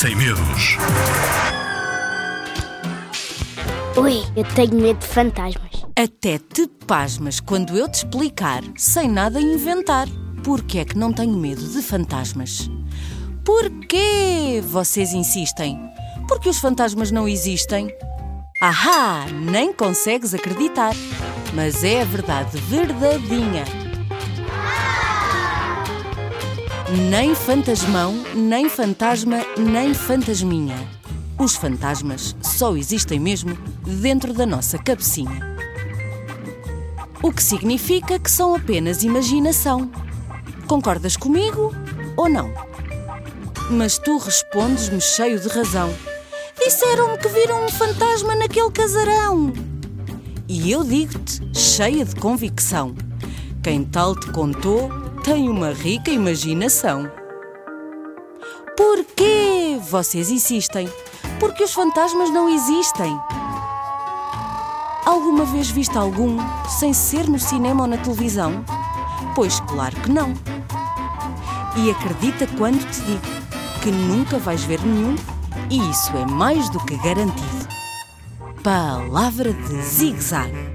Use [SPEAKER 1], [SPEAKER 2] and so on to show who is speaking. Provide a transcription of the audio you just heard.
[SPEAKER 1] Sem medos.
[SPEAKER 2] Ui, eu tenho medo de fantasmas.
[SPEAKER 3] Até te pasmas quando eu te explicar, sem nada inventar, porque é que não tenho medo de fantasmas. Porquê vocês insistem? Porque os fantasmas não existem? Ahá, nem consegues acreditar. Mas é a verdade verdadeinha. Nem fantasmão, nem fantasma, nem fantasminha. Os fantasmas só existem mesmo dentro da nossa cabecinha. O que significa que são apenas imaginação. Concordas comigo ou não? Mas tu respondes-me cheio de razão. Disseram-me que viram um fantasma naquele casarão. E eu digo-te, cheia de convicção: quem tal te contou tem uma rica imaginação. Porquê vocês insistem? Porque os fantasmas não existem. Alguma vez viste algum sem ser no cinema ou na televisão? Pois claro que não. E acredita quando te digo que nunca vais ver nenhum, e isso é mais do que garantido. Palavra de zig-zag.